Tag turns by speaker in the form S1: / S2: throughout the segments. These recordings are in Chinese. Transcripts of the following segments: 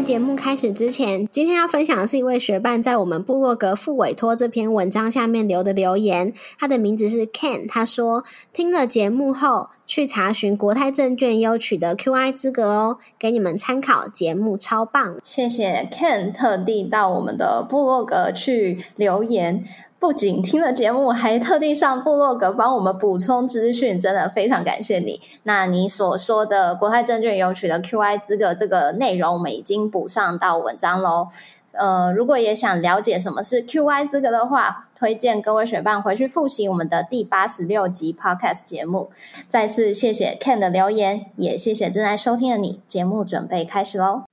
S1: 在节目开始之前，今天要分享的是一位学伴在我们部落格副委托这篇文章下面留的留言。他的名字是 Ken，他说听了节目后去查询国泰证券优取得 QI 资格哦，给你们参考。节目超棒，
S2: 谢谢 Ken 特地到我们的部落格去留言。不仅听了节目，还特地上部落格帮我们补充资讯，真的非常感谢你。那你所说的国泰证券有取得 QI 资格这个内容，我们已经补上到文章喽。呃，如果也想了解什么是 QI 资格的话，推荐各位学伴回去复习我们的第八十六集 Podcast 节目。再次谢谢 Ken 的留言，也谢谢正在收听的你。节目准备开始喽。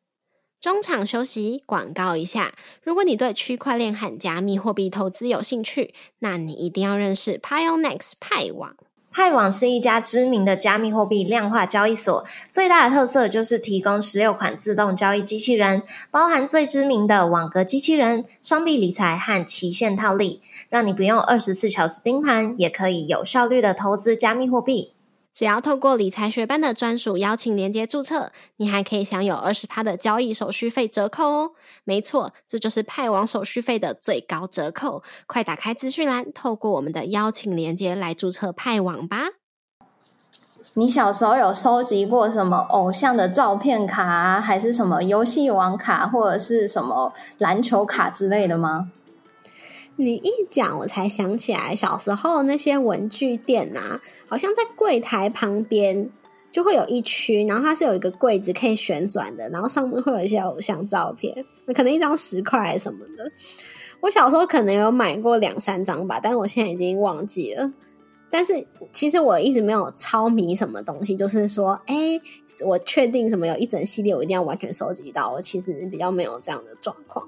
S1: 中场休息，广告一下。如果你对区块链和加密货币投资有兴趣，那你一定要认识 Pionex 派网。
S2: 派网是一家知名的加密货币量化交易所，最大的特色就是提供十六款自动交易机器人，包含最知名的网格机器人、双币理财和期限套利，让你不用二十四小时盯盘，也可以有效率的投资加密货币。
S1: 只要透过理财学班的专属邀请连接注册，你还可以享有二十趴的交易手续费折扣哦。没错，这就是派网手续费的最高折扣。快打开资讯栏，透过我们的邀请连接来注册派网吧。
S2: 你小时候有收集过什么偶像的照片卡，还是什么游戏王卡，或者是什么篮球卡之类的吗？
S1: 你一讲，我才想起来，小时候那些文具店啊，好像在柜台旁边就会有一区，然后它是有一个柜子可以旋转的，然后上面会有一些偶像照片，可能一张十块什么的。我小时候可能有买过两三张吧，但是我现在已经忘记了。但是其实我一直没有超迷什么东西，就是说，哎，我确定什么有一整系列，我一定要完全收集到。我其实比较没有这样的状况。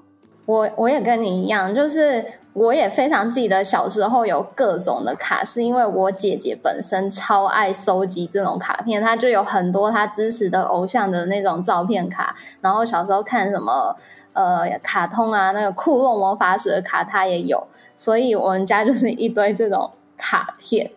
S2: 我我也跟你一样，就是我也非常记得小时候有各种的卡，是因为我姐姐本身超爱收集这种卡片，她就有很多她支持的偶像的那种照片卡，然后小时候看什么呃卡通啊，那个库洛魔法使的卡她也有，所以我们家就是一堆这种。卡片，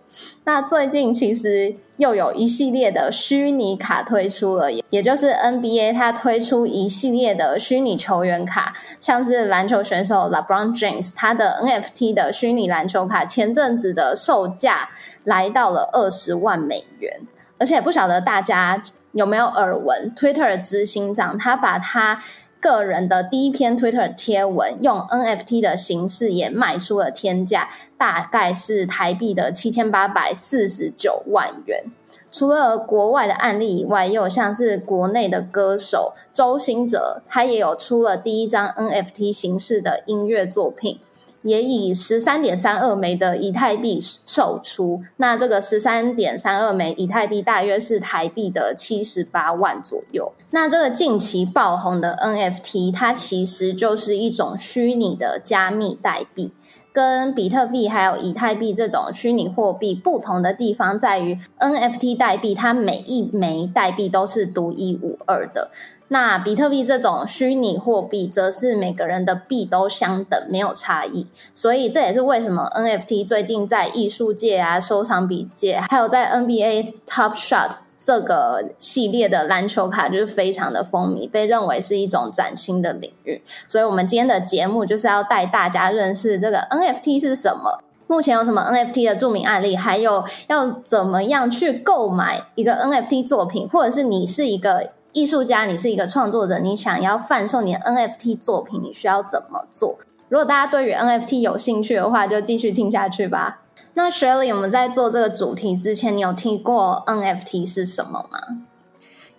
S2: 那最近其实又有一系列的虚拟卡推出了，也就是 NBA 它推出一系列的虚拟球员卡，像是篮球选手 LeBron James 他的 NFT 的虚拟篮球卡，前阵子的售价来到了二十万美元，而且不晓得大家有没有耳闻，Twitter 执行长他把他。个人的第一篇 Twitter 贴文用 NFT 的形式也卖出了天价，大概是台币的七千八百四十九万元。除了国外的案例以外，也有像是国内的歌手周兴哲，他也有出了第一张 NFT 形式的音乐作品。也以十三点三二枚的以太币售出，那这个十三点三二枚以太币大约是台币的七十八万左右。那这个近期爆红的 NFT，它其实就是一种虚拟的加密代币，跟比特币还有以太币这种虚拟货币不同的地方在于，NFT 代币它每一枚代币都是独一无二的。那比特币这种虚拟货币，则是每个人的币都相等，没有差异。所以这也是为什么 NFT 最近在艺术界啊、收藏笔界，还有在 NBA Top Shot 这个系列的篮球卡，就是非常的风靡，被认为是一种崭新的领域。所以，我们今天的节目就是要带大家认识这个 NFT 是什么，目前有什么 NFT 的著名案例，还有要怎么样去购买一个 NFT 作品，或者是你是一个。艺术家，你是一个创作者，你想要贩售你的 NFT 作品，你需要怎么做？如果大家对于 NFT 有兴趣的话，就继续听下去吧。那 Shirley，我们在做这个主题之前，你有听过 NFT 是什么吗？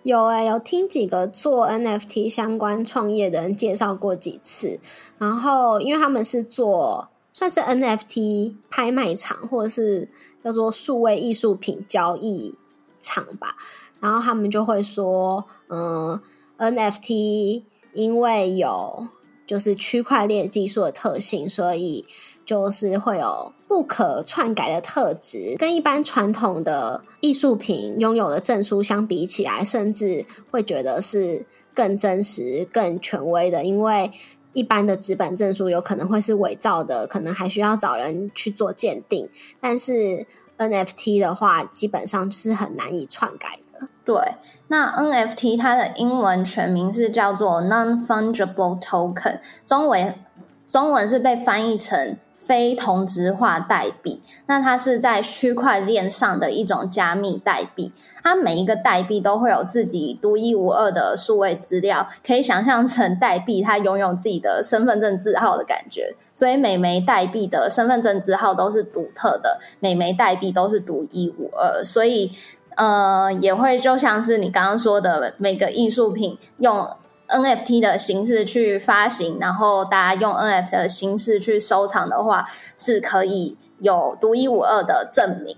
S1: 有诶，有听几个做 NFT 相关创业的人介绍过几次。然后，因为他们是做算是 NFT 拍卖场，或者是叫做数位艺术品交易场吧。然后他们就会说，嗯，NFT 因为有就是区块链技术的特性，所以就是会有不可篡改的特质，跟一般传统的艺术品拥有的证书相比起来，甚至会觉得是更真实、更权威的。因为一般的纸本证书有可能会是伪造的，可能还需要找人去做鉴定。但是 NFT 的话，基本上是很难以篡改。
S2: 对，那 NFT 它的英文全名是叫做 Non-Fungible Token，中文中文是被翻译成。非同质化代币，那它是在区块链上的一种加密代币。它每一个代币都会有自己独一无二的数位资料，可以想象成代币它拥有自己的身份证字号的感觉。所以每枚代币的身份证字号都是独特的，每枚代币都是独一无二。所以，呃，也会就像是你刚刚说的，每个艺术品用。NFT 的形式去发行，然后大家用 NFT 的形式去收藏的话，是可以有独一无二的证明。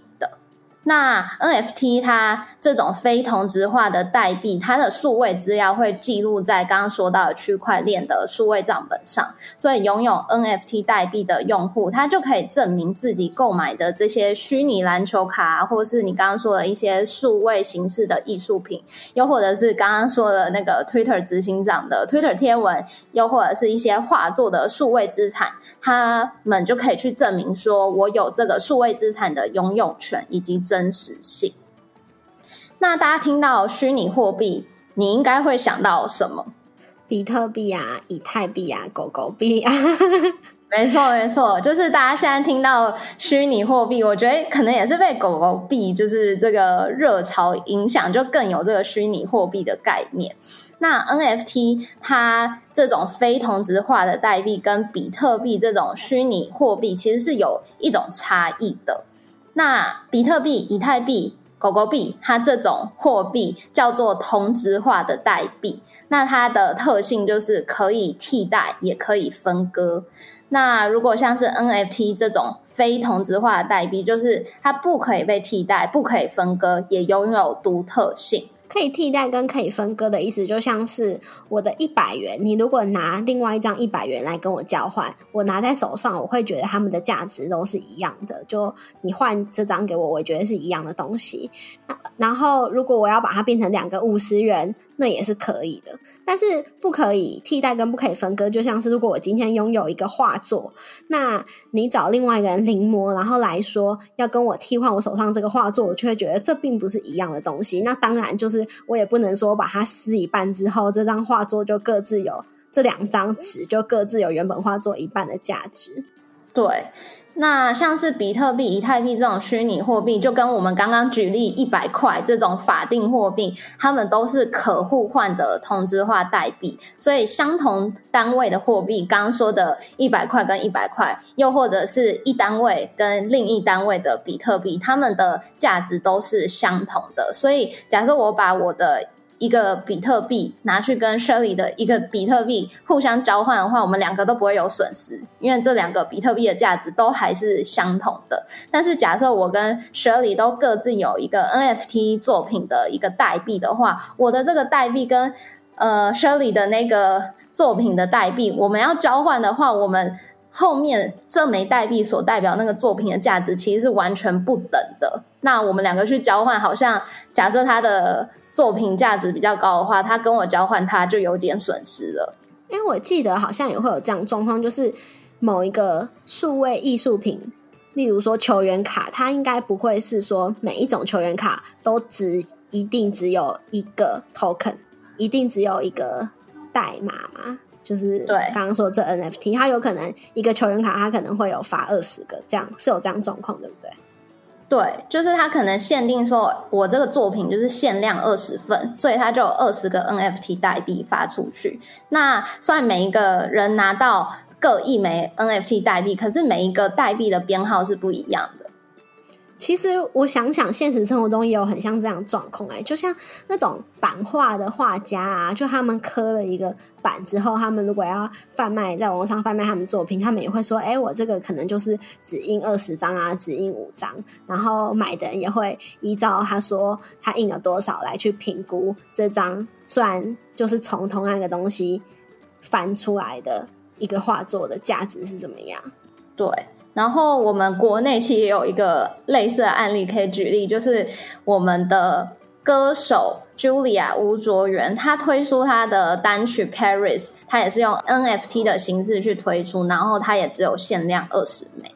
S2: 那 NFT 它这种非同质化的代币，它的数位资料会记录在刚刚说到的区块链的数位账本上，所以拥有 NFT 代币的用户，他就可以证明自己购买的这些虚拟篮球卡，或是你刚刚说的一些数位形式的艺术品，又或者是刚刚说的那个 Twitter 执行长的 Twitter 贴文，又或者是一些画作的数位资产，他们就可以去证明说我有这个数位资产的拥有权以及真。真实性。那大家听到虚拟货币，你应该会想到什么？
S1: 比特币啊，以太币啊，狗狗币啊。
S2: 没错，没错，就是大家现在听到虚拟货币，我觉得可能也是被狗狗币就是这个热潮影响，就更有这个虚拟货币的概念。那 NFT 它这种非同质化的代币，跟比特币这种虚拟货币，其实是有一种差异的。那比特币、以太币、狗狗币，它这种货币叫做同质化的代币。那它的特性就是可以替代，也可以分割。那如果像是 NFT 这种非同质化的代币，就是它不可以被替代，不可以分割，也拥有独特性。
S1: 可以替代跟可以分割的意思，就像是我的一百元，你如果拿另外一张一百元来跟我交换，我拿在手上，我会觉得他们的价值都是一样的。就你换这张给我，我觉得是一样的东西。那然后如果我要把它变成两个五十元。那也是可以的，但是不可以替代跟不可以分割。就像是如果我今天拥有一个画作，那你找另外一个人临摹，然后来说要跟我替换我手上这个画作，我就会觉得这并不是一样的东西。那当然就是我也不能说把它撕一半之后，这张画作就各自有这两张纸就各自有原本画作一半的价值。
S2: 对。那像是比特币、以太币这种虚拟货币，就跟我们刚刚举例一百块这种法定货币，它们都是可互换的同质化代币。所以，相同单位的货币，刚刚说的一百块跟一百块，又或者是一单位跟另一单位的比特币，它们的价值都是相同的。所以，假设我把我的一个比特币拿去跟 Shirley 的一个比特币互相交换的话，我们两个都不会有损失，因为这两个比特币的价值都还是相同的。但是假设我跟 Shirley 都各自有一个 NFT 作品的一个代币的话，我的这个代币跟呃 Shirley 的那个作品的代币，我们要交换的话，我们后面这枚代币所代表那个作品的价值其实是完全不等的。那我们两个去交换，好像假设它的作品价值比较高的话，他跟我交换，他就有点损失了。
S1: 因为我记得好像也会有这样状况，就是某一个数位艺术品，例如说球员卡，它应该不会是说每一种球员卡都只一定只有一个 token，一定只有一个代码嘛？就是
S2: 对
S1: 刚刚说这 NFT，它有可能一个球员卡，它可能会有发二十个，这样是有这样状况，对不对？
S2: 对，就是他可能限定说，我这个作品就是限量二十份，所以他就有二十个 NFT 代币发出去。那虽然每一个人拿到各一枚 NFT 代币，可是每一个代币的编号是不一样的。
S1: 其实我想想，现实生活中也有很像这样状况哎，就像那种版画的画家啊，就他们刻了一个版之后，他们如果要贩卖，在网络上贩卖他们作品，他们也会说，哎，我这个可能就是只印二十张啊，只印五张，然后买的人也会依照他说他印了多少来去评估这张，虽然就是从同样一个东西翻出来的一个画作的价值是怎么样。
S2: 对。然后我们国内其实也有一个类似的案例可以举例，就是我们的歌手 Julia 吴卓源，他推出他的单曲 Paris，他也是用 NFT 的形式去推出，然后他也只有限量二十枚，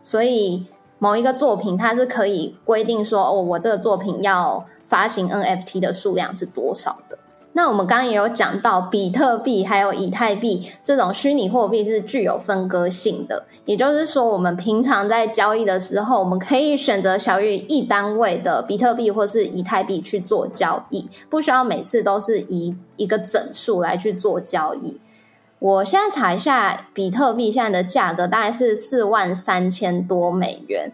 S2: 所以某一个作品它是可以规定说，哦，我这个作品要发行 NFT 的数量是多少的。那我们刚刚也有讲到，比特币还有以太币这种虚拟货币是具有分割性的，也就是说，我们平常在交易的时候，我们可以选择小于一单位的比特币或是以太币去做交易，不需要每次都是以一个整数来去做交易。我现在查一下，比特币现在的价格大概是四万三千多美元。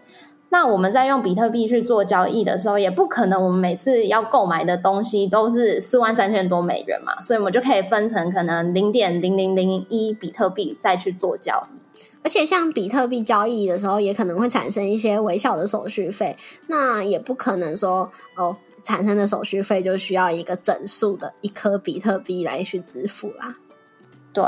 S2: 那我们在用比特币去做交易的时候，也不可能我们每次要购买的东西都是四万三千多美元嘛，所以我们就可以分成可能零点零零零一比特币再去做交易。
S1: 而且像比特币交易的时候，也可能会产生一些微小的手续费，那也不可能说哦，产生的手续费就需要一个整数的一颗比特币来去支付啦。
S2: 对，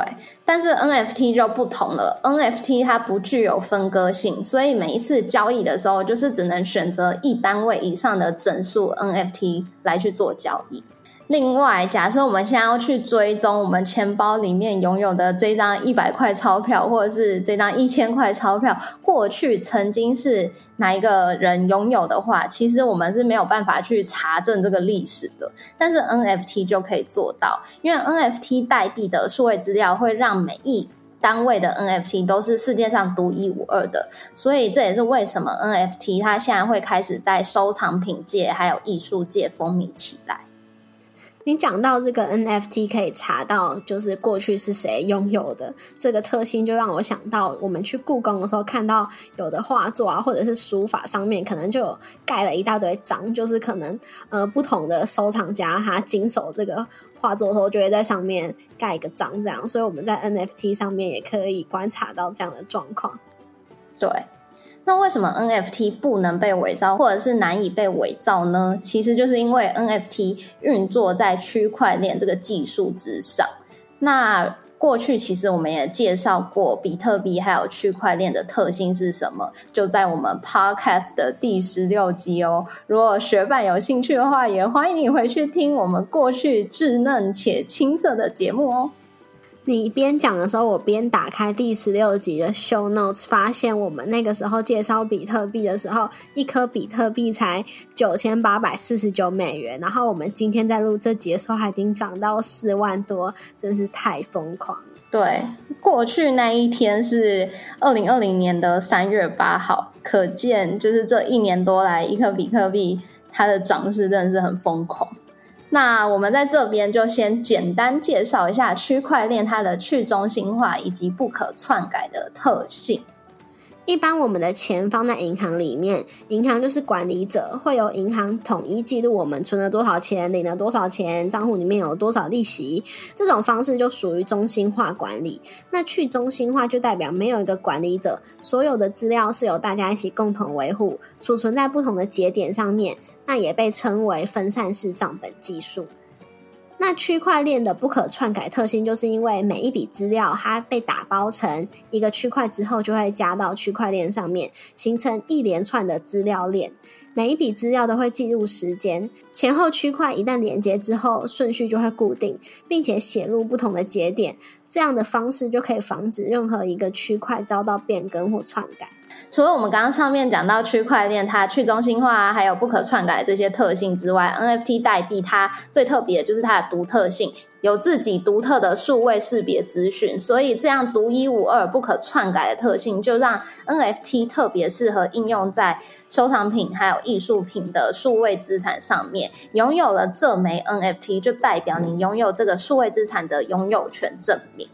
S2: 但是 NFT 就不同了，NFT 它不具有分割性，所以每一次交易的时候，就是只能选择一单位以上的整数 NFT 来去做交易。另外，假设我们现在要去追踪我们钱包里面拥有的这张一百块钞票，或者是这张一千块钞票，过去曾经是哪一个人拥有的话，其实我们是没有办法去查证这个历史的。但是 NFT 就可以做到，因为 NFT 代币的数位资料会让每一单位的 NFT 都是世界上独一无二的，所以这也是为什么 NFT 它现在会开始在收藏品界还有艺术界风靡起来。
S1: 你讲到这个 NFT 可以查到，就是过去是谁拥有的这个特性，就让我想到我们去故宫的时候看到有的画作啊，或者是书法上面，可能就有盖了一大堆章，就是可能呃不同的收藏家他经手这个画作的时候，就会在上面盖一个章，这样。所以我们在 NFT 上面也可以观察到这样的状况。
S2: 对。那为什么 NFT 不能被伪造，或者是难以被伪造呢？其实就是因为 NFT 运作在区块链这个技术之上。那过去其实我们也介绍过比特币还有区块链的特性是什么，就在我们 Podcast 的第十六集哦。如果学伴有兴趣的话，也欢迎你回去听我们过去稚嫩且青涩的节目哦。
S1: 你边讲的时候，我边打开第十六集的 show notes，发现我们那个时候介绍比特币的时候，一颗比特币才九千八百四十九美元。然后我们今天在录这集的时候，已经涨到四万多，真是太疯狂。
S2: 对，过去那一天是二零二零年的三月八号，可见就是这一年多来，一颗比特币它的涨势真的是很疯狂。那我们在这边就先简单介绍一下区块链它的去中心化以及不可篡改的特性。
S1: 一般我们的钱放在银行里面，银行就是管理者，会由银行统一记录我们存了多少钱、领了多少钱、账户里面有多少利息。这种方式就属于中心化管理。那去中心化就代表没有一个管理者，所有的资料是由大家一起共同维护，储存在不同的节点上面。那也被称为分散式账本技术。那区块链的不可篡改特性，就是因为每一笔资料它被打包成一个区块之后，就会加到区块链上面，形成一连串的资料链。每一笔资料都会记录时间，前后区块一旦连接之后，顺序就会固定，并且写入不同的节点。这样的方式就可以防止任何一个区块遭到变更或篡改。
S2: 除了我们刚刚上面讲到区块链它去中心化啊，还有不可篡改这些特性之外，NFT 代币它最特别的就是它的独特性，有自己独特的数位识别资讯，所以这样独一无二、不可篡改的特性，就让 NFT 特别适合应用在收藏品还有艺术品的数位资产上面。拥有了这枚 NFT，就代表你拥有这个数位资产的拥有权证明。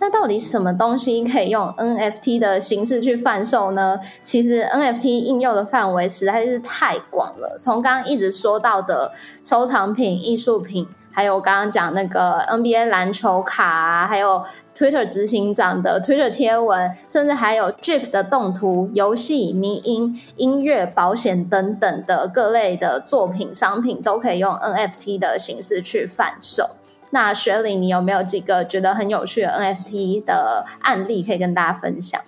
S2: 那到底什么东西可以用 NFT 的形式去贩售呢？其实 NFT 应用的范围实在是太广了，从刚刚一直说到的收藏品、艺术品，还有刚刚讲那个 NBA 篮球卡啊，还有 Twitter 执行长的 Twitter 贴文，甚至还有 GIF 的动图、游戏、迷音、音乐、保险等等的各类的作品、商品，都可以用 NFT 的形式去贩售。那雪里，你有没有几个觉得很有趣的 NFT 的案例可以跟大家分享？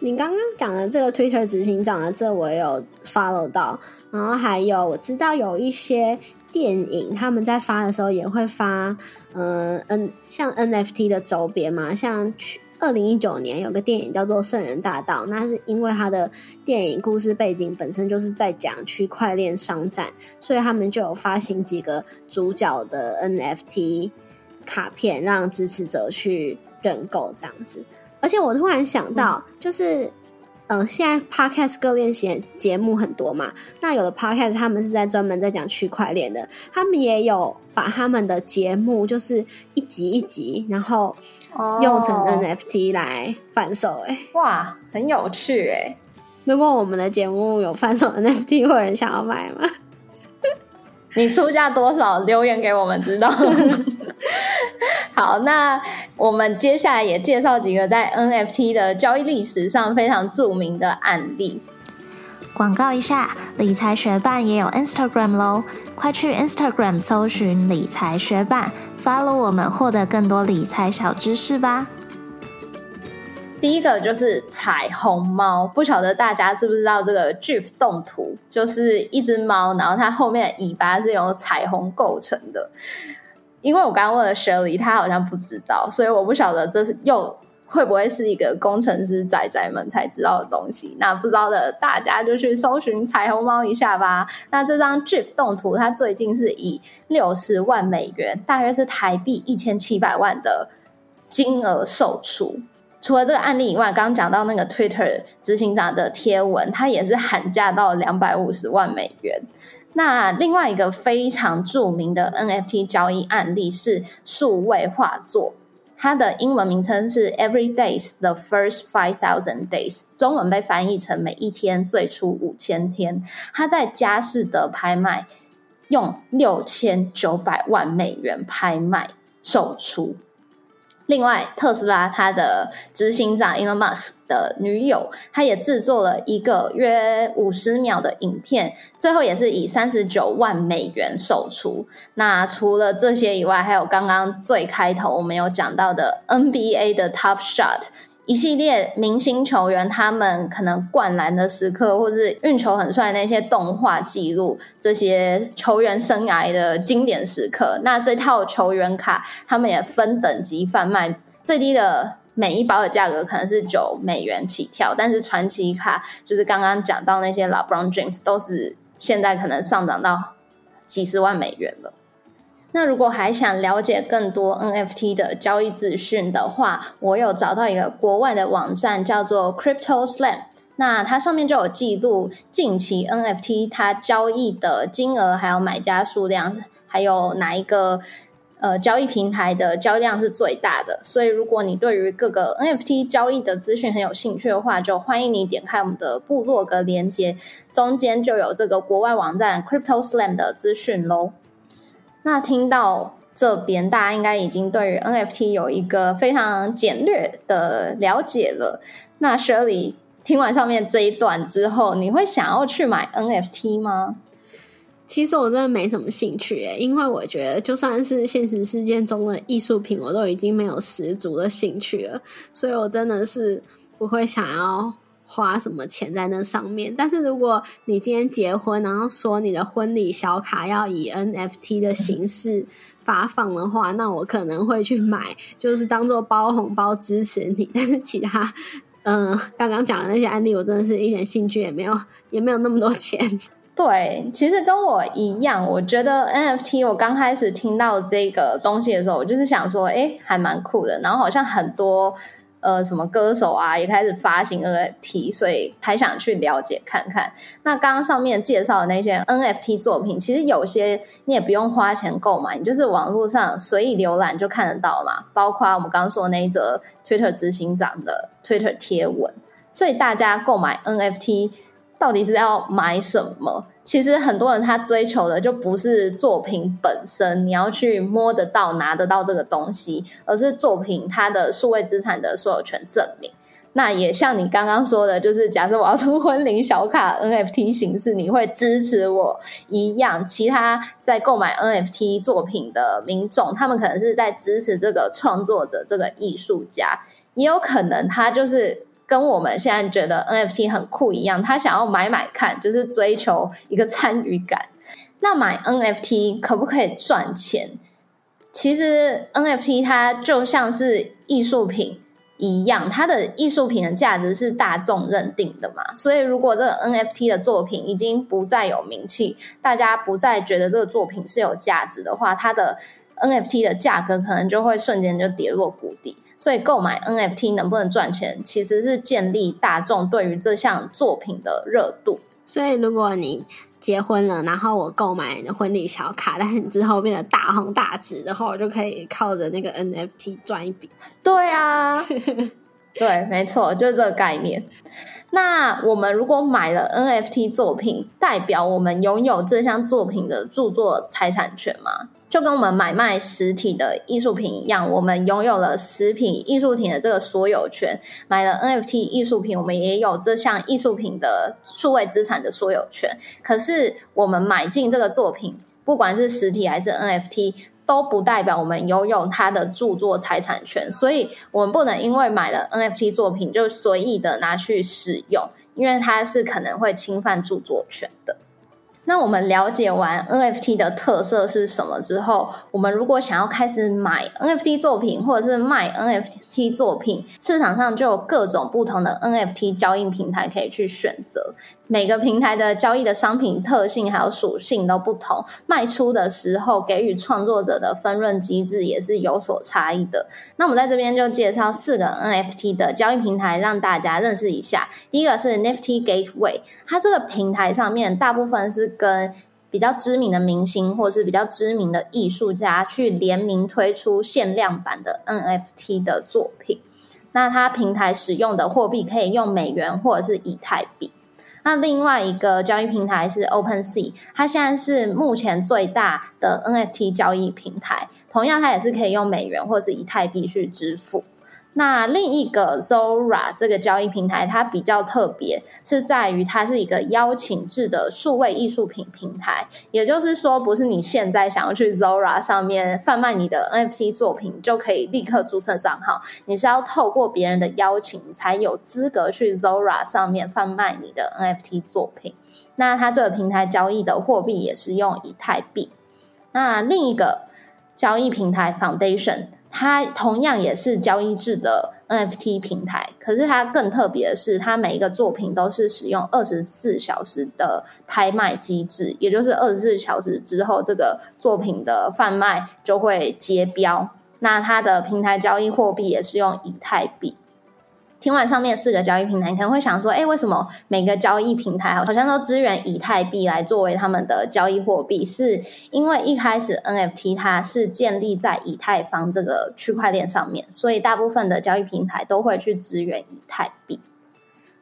S1: 你刚刚讲的这个 Twitter 执行长的，这我也有 follow 到，然后还有我知道有一些电影他们在发的时候也会发，嗯嗯，像 NFT 的周边嘛，像去二零一九年有个电影叫做《圣人大道》，那是因为它的电影故事背景本身就是在讲区块链商战，所以他们就有发行几个主角的 NFT 卡片，让支持者去认购这样子。而且我突然想到，就是，嗯，现在 podcast 各类型节目很多嘛，那有的 podcast 他们是在专门在讲区块链的，他们也有把他们的节目就是一集一集，然后用成 NFT 来贩售，哎，
S2: 哇，很有趣哎！
S1: 如果我们的节目有贩售 NFT，会有人想要买吗？
S2: 你出价多少？留言给我们知道。好，那我们接下来也介绍几个在 NFT 的交易历史上非常著名的案例。
S3: 广告一下，理财学办也有 Instagram 喽，快去 Instagram 搜寻理财学办，follow 我们，获得更多理财小知识吧。
S2: 第一个就是彩虹猫，不晓得大家知不知道这个 GIF 动图，就是一只猫，然后它后面的尾巴是由彩虹构成的。因为我刚刚问了 Shirley，他好像不知道，所以我不晓得这是又会不会是一个工程师仔仔们才知道的东西。那不知道的大家就去搜寻彩虹猫一下吧。那这张 GIF 动图，它最近是以六十万美元，大约是台币一千七百万的金额售出。除了这个案例以外，刚刚讲到那个 Twitter 执行长的贴文，他也是喊价到两百五十万美元。那另外一个非常著名的 NFT 交易案例是数位画作，它的英文名称是 Every Days the First Five Thousand Days，中文被翻译成每一天最初五千天。它在佳士得拍卖用六千九百万美元拍卖售出。另外，特斯拉它的执行长 Elon Musk 的女友，她也制作了一个约五十秒的影片，最后也是以三十九万美元售出。那除了这些以外，还有刚刚最开头我们有讲到的 NBA 的 Top Shot。一系列明星球员，他们可能灌篮的时刻，或是运球很帅那些动画记录，这些球员生涯的经典时刻。那这套球员卡，他们也分等级贩卖，最低的每一包的价格可能是九美元起跳，但是传奇卡，就是刚刚讲到那些老 Brown James，都是现在可能上涨到几十万美元了。那如果还想了解更多 NFT 的交易资讯的话，我有找到一个国外的网站叫做 Crypto Slam，那它上面就有记录近期 NFT 它交易的金额，还有买家数量，还有哪一个呃交易平台的交易量是最大的。所以如果你对于各个 NFT 交易的资讯很有兴趣的话，就欢迎你点开我们的部落格连接，中间就有这个国外网站 Crypto Slam 的资讯喽。那听到这边，大家应该已经对于 NFT 有一个非常简略的了解了。那 Shirley 听完上面这一段之后，你会想要去买 NFT 吗？
S1: 其实我真的没什么兴趣诶，因为我觉得就算是现实世界中的艺术品，我都已经没有十足的兴趣了，所以我真的是不会想要。花什么钱在那上面？但是如果你今天结婚，然后说你的婚礼小卡要以 NFT 的形式发放的话，那我可能会去买，就是当做包红包支持你。但是其他，嗯，刚刚讲的那些案例，我真的是一点兴趣也没有，也没有那么多钱。
S2: 对，其实跟我一样，我觉得 NFT，我刚开始听到这个东西的时候，我就是想说，哎，还蛮酷的。然后好像很多。呃，什么歌手啊，也开始发行 NFT，所以才想去了解看看。那刚刚上面介绍的那些 NFT 作品，其实有些你也不用花钱购买，你就是网络上随意浏览就看得到嘛。包括我们刚刚说那一则 Twitter 执行长的 Twitter 贴文，所以大家购买 NFT 到底是要买什么？其实很多人他追求的就不是作品本身，你要去摸得到、拿得到这个东西，而是作品它的数位资产的所有权证明。那也像你刚刚说的，就是假设我要出婚礼小卡 NFT 形式，你会支持我一样。其他在购买 NFT 作品的民众，他们可能是在支持这个创作者、这个艺术家，也有可能他就是跟我们现在觉得 NFT 很酷一样，他想要买买看，就是追求一个参与感。那买 NFT 可不可以赚钱？其实 NFT 它就像是艺术品一样，它的艺术品的价值是大众认定的嘛。所以如果这个 NFT 的作品已经不再有名气，大家不再觉得这个作品是有价值的话，它的 NFT 的价格可能就会瞬间就跌落谷底。所以购买 NFT 能不能赚钱，其实是建立大众对于这项作品的热度。
S1: 所以如果你结婚了，然后我购买婚礼小卡，但是你之后变得大红大紫的话，我就可以靠着那个 NFT 赚一笔。
S2: 对啊，对，没错，就是这个概念。那我们如果买了 NFT 作品，代表我们拥有这项作品的著作财产权吗？就跟我们买卖实体的艺术品一样，我们拥有了实品艺术品的这个所有权。买了 NFT 艺术品，我们也有这项艺术品的数位资产的所有权。可是，我们买进这个作品，不管是实体还是 NFT，都不代表我们拥有它的著作财产权。所以，我们不能因为买了 NFT 作品就随意的拿去使用，因为它是可能会侵犯著作权的。那我们了解完 NFT 的特色是什么之后，我们如果想要开始买 NFT 作品或者是卖 NFT 作品，市场上就有各种不同的 NFT 交易平台可以去选择。每个平台的交易的商品特性还有属性都不同，卖出的时候给予创作者的分润机制也是有所差异的。那我们在这边就介绍四个 NFT 的交易平台，让大家认识一下。第一个是 Nifty Gateway，它这个平台上面大部分是跟比较知名的明星或是比较知名的艺术家去联名推出限量版的 NFT 的作品。那它平台使用的货币可以用美元或者是以太币。那另外一个交易平台是 OpenSea，它现在是目前最大的 NFT 交易平台，同样它也是可以用美元或是以太币去支付。那另一个 Zora 这个交易平台，它比较特别，是在于它是一个邀请制的数位艺术品平台。也就是说，不是你现在想要去 Zora 上面贩卖你的 NFT 作品，就可以立刻注册账号。你是要透过别人的邀请，才有资格去 Zora 上面贩卖你的 NFT 作品。那它这个平台交易的货币也是用以太币。那另一个交易平台 Foundation。它同样也是交易制的 NFT 平台，可是它更特别的是，它每一个作品都是使用二十四小时的拍卖机制，也就是二十四小时之后，这个作品的贩卖就会结标。那它的平台交易货币也是用以太币。听完上面四个交易平台，可能会想说：，哎，为什么每个交易平台好像都支援以太币来作为他们的交易货币？是因为一开始 NFT 它是建立在以太坊这个区块链上面，所以大部分的交易平台都会去支援以太币。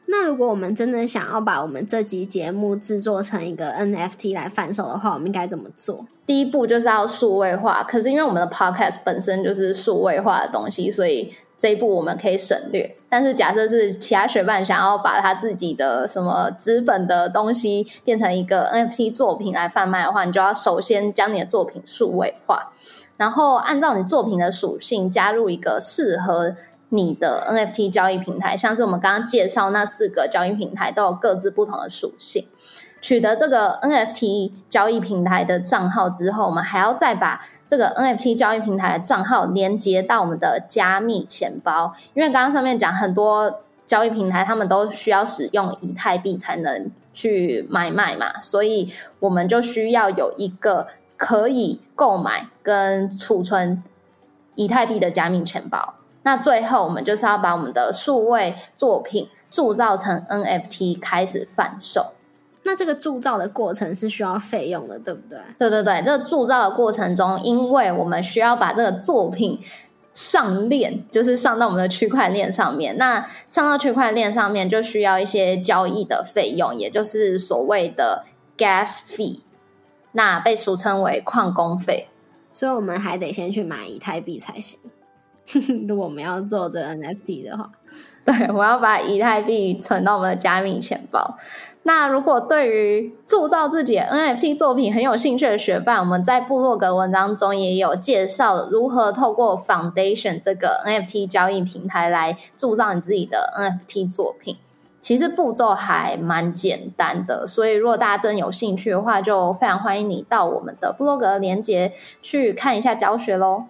S1: 那如果我们真的想要把我们这集节目制作成一个 NFT 来贩售的话，我们应该怎么做？
S2: 第一步就是要数位化。可是因为我们的 Podcast 本身就是数位化的东西，所以。这一步我们可以省略，但是假设是其他学伴想要把他自己的什么资本的东西变成一个 NFT 作品来贩卖的话，你就要首先将你的作品数位化，然后按照你作品的属性加入一个适合你的 NFT 交易平台，像是我们刚刚介绍那四个交易平台都有各自不同的属性。取得这个 NFT 交易平台的账号之后，我们还要再把这个 NFT 交易平台的账号连接到我们的加密钱包。因为刚刚上面讲很多交易平台，他们都需要使用以太币才能去买卖嘛，所以我们就需要有一个可以购买跟储存以太币的加密钱包。那最后，我们就是要把我们的数位作品铸造成 NFT，开始贩售。
S1: 那这个铸造的过程是需要费用的，对不对？
S2: 对对对，这个铸造的过程中，因为我们需要把这个作品上链，就是上到我们的区块链上面。那上到区块链上面，就需要一些交易的费用，也就是所谓的 gas fee，那被俗称为矿工费。
S1: 所以我们还得先去买以太币才行。如果我们要做这 NFT 的话，
S2: 对，我要把以太币存到我们的加密钱包。那如果对于铸造自己 NFT 作品很有兴趣的学伴，我们在部落格文章中也有介绍如何透过 Foundation 这个 NFT 交易平台来铸造你自己的 NFT 作品。其实步骤还蛮简单的，所以如果大家真有兴趣的话，就非常欢迎你到我们的部落格连接去看一下教学喽。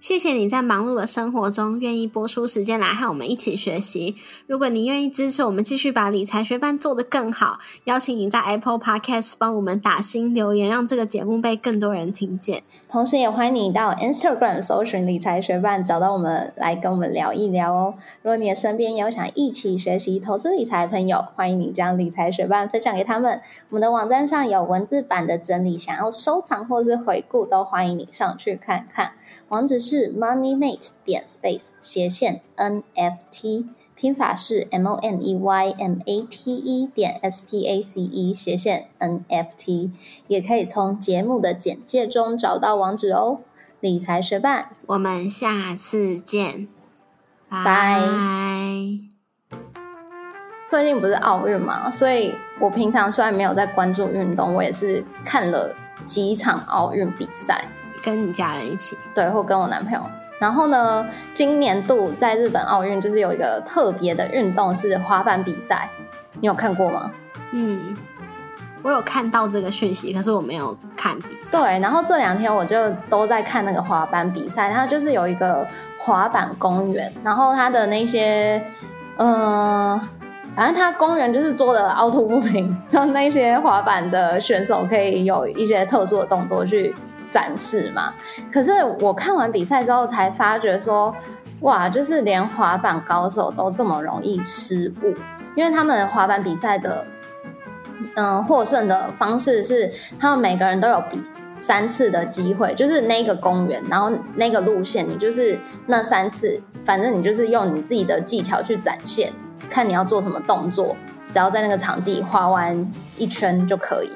S1: 谢谢你在忙碌的生活中愿意播出时间来和我们一起学习。如果你愿意支持我们继续把理财学伴做得更好，邀请你在 Apple Podcast 帮我们打新留言，让这个节目被更多人听见。
S2: 同时，也欢迎你到 Instagram 搜寻理财学伴，找到我们来跟我们聊一聊哦。如果你的身边有想一起学习投资理财的朋友，欢迎你将理财学伴分享给他们。我们的网站上有文字版的整理，想要收藏或是回顾，都欢迎你上去看看。网址是是 moneymate 点 space 斜线 NFT，拼法是 M O N E Y M A T E 点 S P A C E 斜线 NFT，也可以从节目的简介中找到网址哦。理财学伴，
S1: 我们下次见，
S2: 拜。最近不是奥运嘛，所以我平常虽然没有在关注运动，我也是看了几场奥运比赛。
S1: 跟你家人一起，
S2: 对，或跟我男朋友。然后呢，今年度在日本奥运就是有一个特别的运动是滑板比赛，你有看过吗？
S1: 嗯，我有看到这个讯息，可是我没有看比赛。
S2: 对，然后这两天我就都在看那个滑板比赛，它就是有一个滑板公园，然后它的那些，嗯，反正它公园就是做的凹凸不平，让那些滑板的选手可以有一些特殊的动作去。展示嘛，可是我看完比赛之后才发觉说，哇，就是连滑板高手都这么容易失误，因为他们滑板比赛的，嗯，获胜的方式是他们每个人都有比三次的机会，就是那个公园，然后那个路线，你就是那三次，反正你就是用你自己的技巧去展现，看你要做什么动作，只要在那个场地滑完一圈就可以。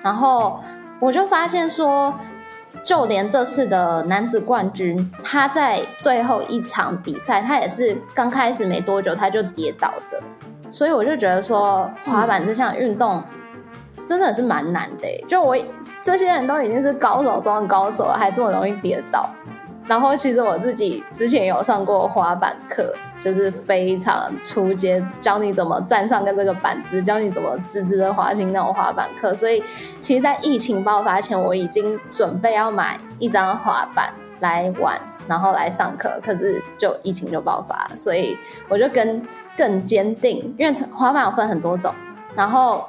S2: 然后我就发现说。就连这次的男子冠军，他在最后一场比赛，他也是刚开始没多久他就跌倒的，所以我就觉得说，滑板这项运动真的是蛮难的。就我这些人都已经是高手中的高手了，还这么容易跌倒。然后其实我自己之前有上过滑板课，就是非常初阶，教你怎么站上跟这个板子，教你怎么直直的滑行那种滑板课。所以其实，在疫情爆发前，我已经准备要买一张滑板来玩，然后来上课。可是就疫情就爆发，所以我就跟更坚定，因为滑板有分很多种，然后。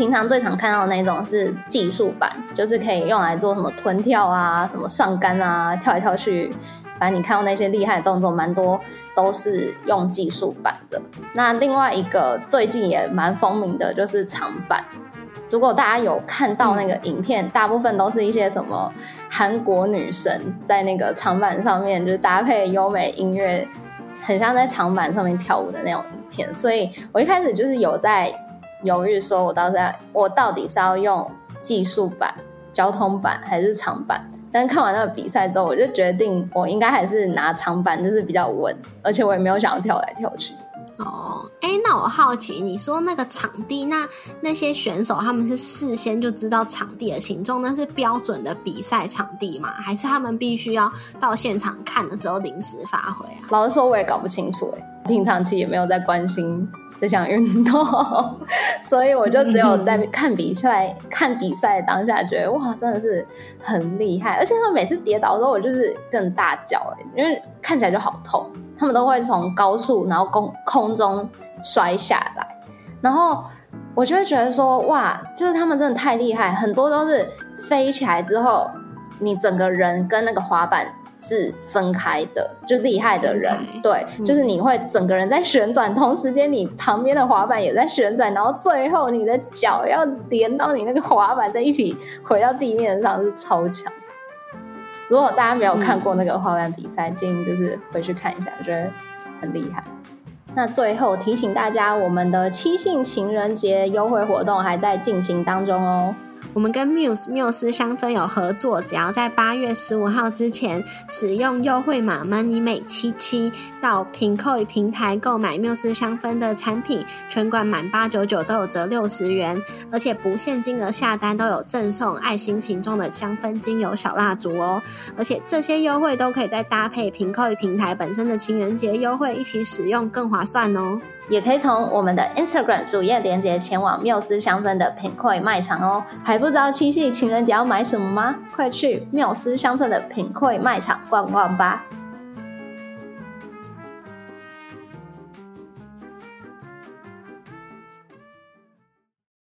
S2: 平常最常看到的那种是技术版，就是可以用来做什么臀跳啊、什么上杆啊、跳来跳去。反正你看到那些厉害的动作，蛮多都是用技术版的。那另外一个最近也蛮风靡的，就是长板。如果大家有看到那个影片，大部分都是一些什么韩国女神在那个长板上面，就是搭配优美音乐，很像在长板上面跳舞的那种影片。所以我一开始就是有在。犹豫说：“我到时要，我到底是要用技术版、交通版还是长版？”但是看完那个比赛之后，我就决定我应该还是拿长版，就是比较稳，而且我也没有想要跳来跳去。
S1: 哦，哎，那我好奇，你说那个场地，那那些选手他们是事先就知道场地的形状，那是标准的比赛场地吗？还是他们必须要到现场看了之后临时发挥啊？
S2: 老实说，我也搞不清楚。哎，平常期也没有在关心。这项运动，所以我就只有在看比赛、看比赛当下，觉得哇，真的是很厉害。而且他们每次跌倒的时候，我就是更大叫，因为看起来就好痛。他们都会从高速然后空空中摔下来，然后我就会觉得说，哇，就是他们真的太厉害，很多都是飞起来之后，你整个人跟那个滑板。是分开的，就厉害的人，对，就是你会整个人在旋转，同时间你旁边的滑板也在旋转，然后最后你的脚要连到你那个滑板在一起回到地面上，是超强。如果大家没有看过那个滑板比赛，建议就是回去看一下，我觉得很厉害。那最后提醒大家，我们的七夕情人节优惠活动还在进行当中哦。
S1: 我们跟 Muse 缪斯香氛有合作，只要在八月十五号之前使用优惠码 Money 美七七到 Pinkoi 平台购买缪斯香氛的产品，全馆满八九九都有折六十元，而且不限金额下单都有赠送爱心形状的香氛精油小蜡烛哦。而且这些优惠都可以再搭配 Pinkoi 平台本身的情人节优惠一起使用，更划算哦。
S2: 也可以从我们的 Instagram 主页连接前往缪斯香氛的品柜卖场哦。还不知道七夕情人节要买什么吗？快去缪斯香氛的品柜卖场逛逛吧。